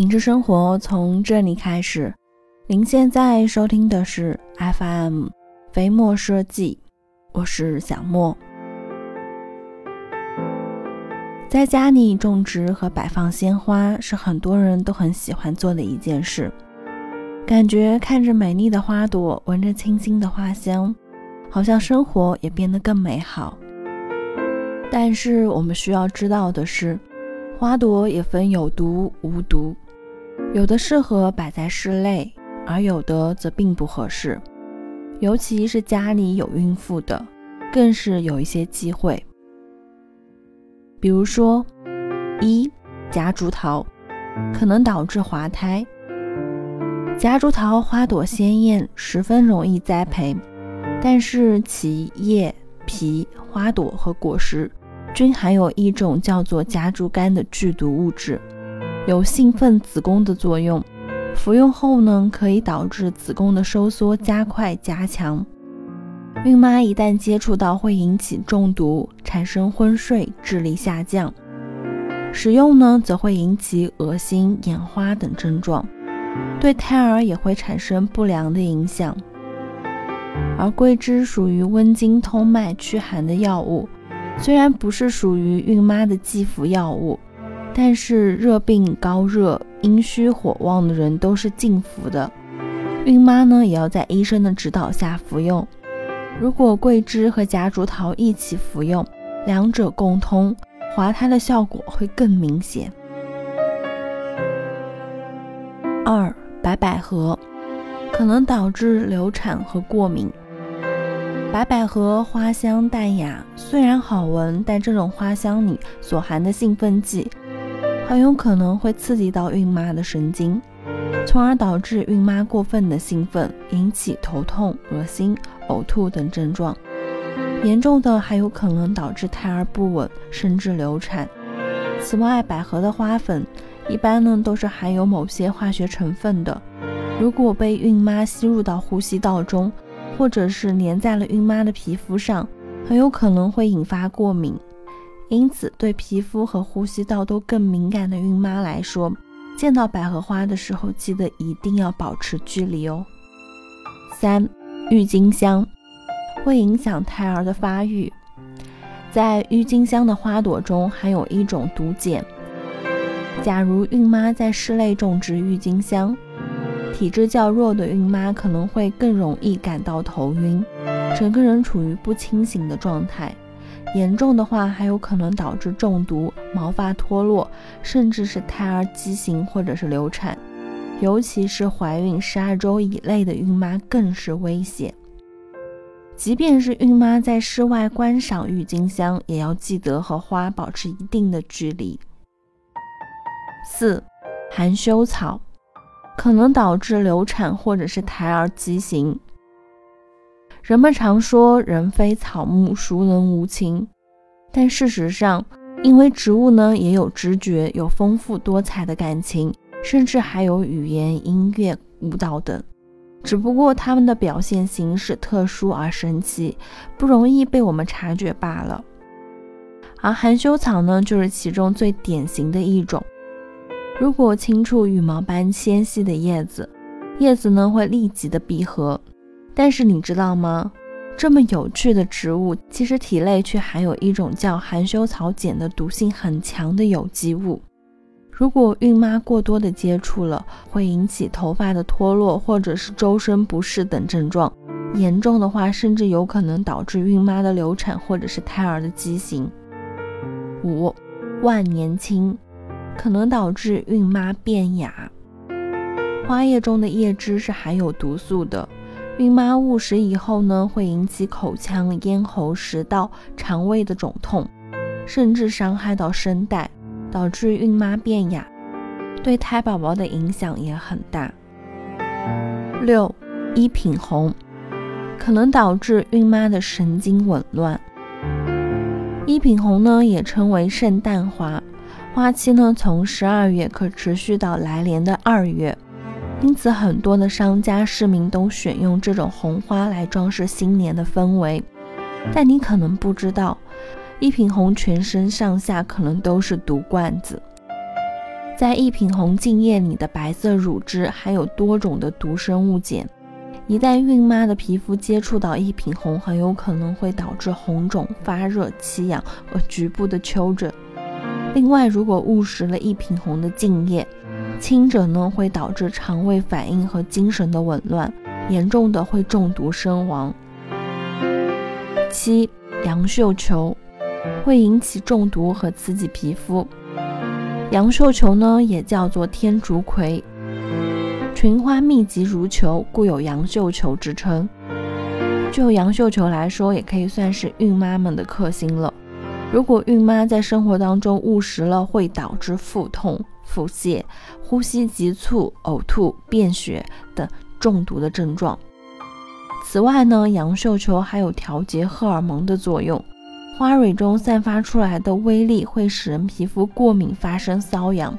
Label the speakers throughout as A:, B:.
A: 品质生活从这里开始。您现在收听的是 FM 飞墨设计，我是小莫。在家里种植和摆放鲜花是很多人都很喜欢做的一件事，感觉看着美丽的花朵，闻着清新的花香，好像生活也变得更美好。但是我们需要知道的是，花朵也分有毒无毒，有的适合摆在室内，而有的则并不合适。尤其是家里有孕妇的，更是有一些忌讳。比如说，一夹竹桃可能导致滑胎。夹竹桃花朵鲜艳，十分容易栽培，但是其叶、皮、花朵和果实均含有一种叫做夹竹苷的剧毒物质，有兴奋子宫的作用。服用后呢，可以导致子宫的收缩加快加强。孕妈一旦接触到，会引起中毒，产生昏睡、智力下降；使用呢，则会引起恶心、眼花等症状，对胎儿也会产生不良的影响。而桂枝属于温经通脉、驱寒的药物，虽然不是属于孕妈的忌服药物，但是热病、高热、阴虚火旺的人都是禁服的。孕妈呢，也要在医生的指导下服用。如果桂枝和夹竹桃一起服用，两者共通，滑胎的效果会更明显。二白百合可能导致流产和过敏。白百合花香淡雅，虽然好闻，但这种花香里所含的兴奋剂，很有可能会刺激到孕妈的神经。从而导致孕妈过分的兴奋，引起头痛、恶心、呕吐等症状。严重的还有可能导致胎儿不稳，甚至流产。此外，百合的花粉一般呢都是含有某些化学成分的，如果被孕妈吸入到呼吸道中，或者是粘在了孕妈的皮肤上，很有可能会引发过敏。因此，对皮肤和呼吸道都更敏感的孕妈来说，见到百合花的时候，记得一定要保持距离哦。三、郁金香会影响胎儿的发育，在郁金香的花朵中含有一种毒碱。假如孕妈在室内种植郁金香，体质较弱的孕妈可能会更容易感到头晕，整个人处于不清醒的状态。严重的话，还有可能导致中毒、毛发脱落，甚至是胎儿畸形或者是流产。尤其是怀孕十二周以内的孕妈更是危险。即便是孕妈在室外观赏郁金香，也要记得和花保持一定的距离。四、含羞草可能导致流产或者是胎儿畸形。人们常说“人非草木，孰能无情”，但事实上，因为植物呢也有知觉，有丰富多彩的感情，甚至还有语言、音乐、舞蹈等，只不过它们的表现形式特殊而神奇，不容易被我们察觉罢了。而含羞草呢，就是其中最典型的一种。如果轻触羽毛般纤细的叶子，叶子呢会立即的闭合。但是你知道吗？这么有趣的植物，其实体内却含有一种叫含羞草碱的毒性很强的有机物。如果孕妈过多的接触了，会引起头发的脱落，或者是周身不适等症状。严重的话，甚至有可能导致孕妈的流产，或者是胎儿的畸形。五，万年青可能导致孕妈变哑。花叶中的叶汁是含有毒素的。孕妈误食以后呢，会引起口腔、咽喉、食道、肠胃的肿痛，甚至伤害到声带，导致孕妈变哑，对胎宝宝的影响也很大。六，一品红可能导致孕妈的神经紊乱。一品红呢，也称为圣诞花，花期呢从十二月可持续到来年的二月。因此，很多的商家、市民都选用这种红花来装饰新年的氛围。但你可能不知道，一品红全身上下可能都是毒罐子。在一品红净液里的白色乳汁含有多种的毒生物碱，一旦孕妈的皮肤接触到一品红，很有可能会导致红肿、发热、起痒和局部的丘疹。另外，如果误食了一品红的净液，轻者呢会导致肠胃反应和精神的紊乱，严重的会中毒身亡。七，杨绣球会引起中毒和刺激皮肤。杨绣球呢，也叫做天竺葵，群花密集如球，故有杨绣球之称。就杨绣球来说，也可以算是孕妈们的克星了。如果孕妈在生活当中误食了，会导致腹痛、腹泻、呼吸急促、呕吐、便血等中毒的症状。此外呢，洋绣球还有调节荷尔蒙的作用。花蕊中散发出来的微粒会使人皮肤过敏，发生瘙痒，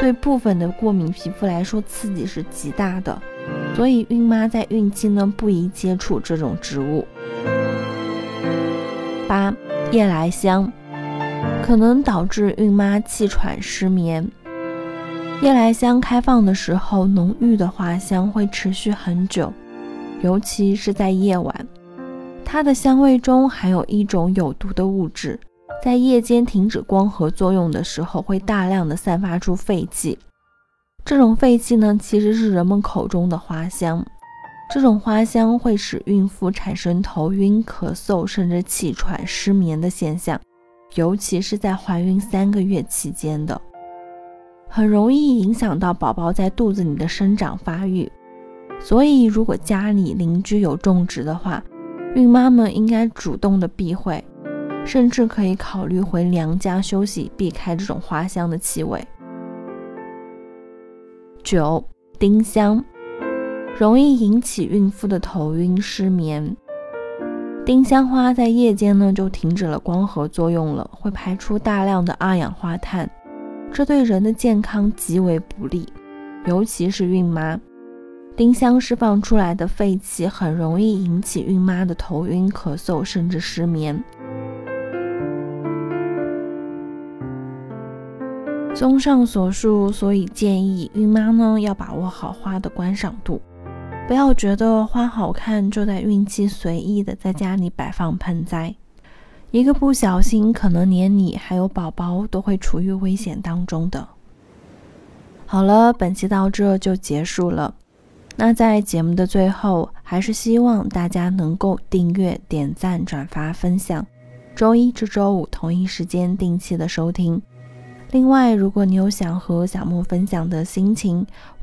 A: 对部分的过敏皮肤来说刺激是极大的，所以孕妈在孕期呢不宜接触这种植物。八夜来香可能导致孕妈气喘失眠。夜来香开放的时候，浓郁的花香会持续很久，尤其是在夜晚。它的香味中含有一种有毒的物质，在夜间停止光合作用的时候，会大量的散发出废气。这种废气呢，其实是人们口中的花香。这种花香会使孕妇产生头晕、咳嗽，甚至气喘、失眠的现象，尤其是在怀孕三个月期间的，很容易影响到宝宝在肚子里的生长发育。所以，如果家里邻居有种植的话，孕妈们应该主动的避讳，甚至可以考虑回娘家休息，避开这种花香的气味。九，丁香容易引起孕妇的头晕失眠。丁香花在夜间呢就停止了光合作用了，会排出大量的二氧化碳，这对人的健康极为不利，尤其是孕妈。丁香释放出来的废气很容易引起孕妈的头晕、咳嗽，甚至失眠。综上所述，所以建议孕妈呢要把握好花的观赏度，不要觉得花好看就在孕期随意的在家里摆放盆栽，一个不小心，可能连你还有宝宝都会处于危险当中的。好了，本期到这就结束了。那在节目的最后，还是希望大家能够订阅、点赞、转发、分享。周一至周五同一时间定期的收听。另外，如果你有想和小莫分享的心情，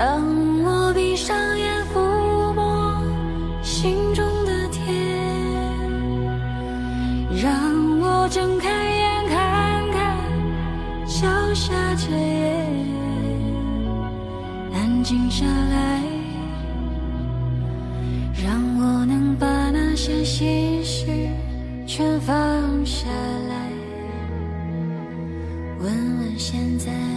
A: 让我闭上眼抚摸心中的天，让我睁开眼看看脚下这夜，安静下来。让我能把那些心事全放下来，问问现在。